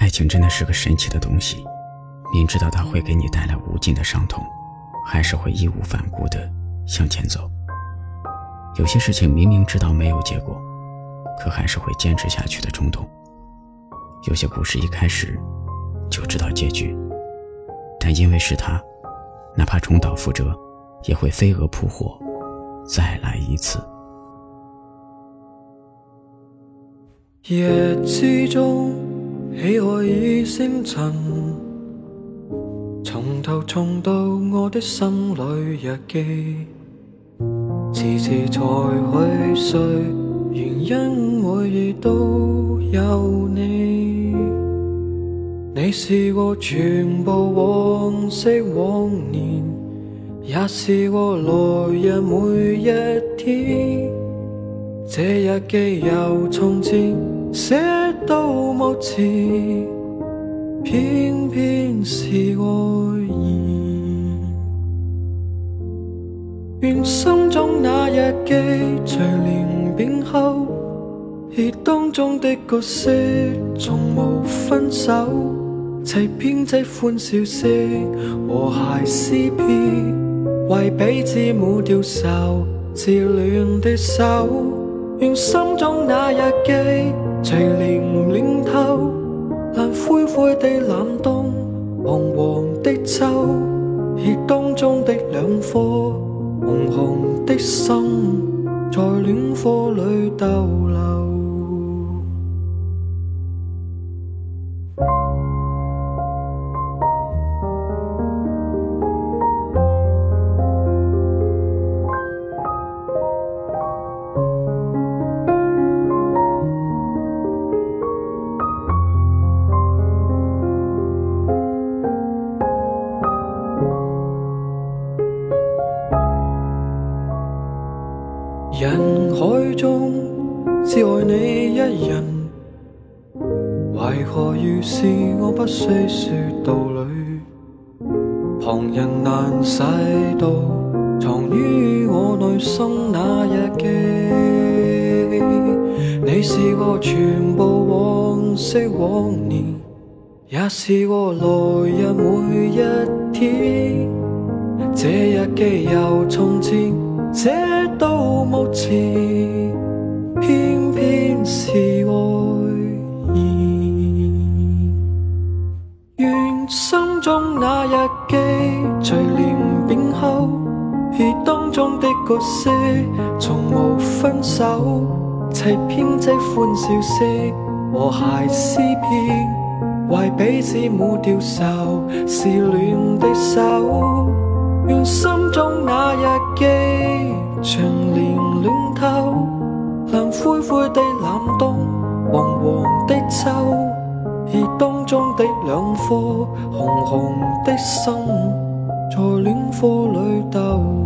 爱情真的是个神奇的东西，明知道它会给你带来无尽的伤痛，还是会义无反顾地向前走。有些事情明明知道没有结果，可还是会坚持下去的冲动。有些故事一开始就知道结局，但因为是他，哪怕重蹈覆辙，也会飞蛾扑火，再来一次。夜之中，喜爱已星辰，从头重到我的心里日记，迟迟才去睡，原因每夜都有你。你是我全部往昔往年，也是我来日每一天。这日记由从前写到目前，偏偏是爱意。愿心中那日记随年变厚，而当中的角色从无分手，齐编织欢笑声和谐诗篇，为彼此抹掉愁，自恋的手。愿心中那日记随年暖透，但灰灰的冷冬，黄黄的秋，热当中的两颗红红的心，在暖火里逗留。人海中只爱你一人，为何遇事我不需说道理？旁人难细读藏于我内心那日记。你是我全部往昔往年，也是我来日每一天。这日记又从前这到。目前偏偏是爱意，愿心中那日记随年变厚，而当中的角色从无分手，齐编织欢笑声和谐诗篇，为彼此抹掉愁，是暖的手，愿心中那日记。灰灰的冷冬，黄黄的秋，而当中的两颗红红的心，在暖火里斗。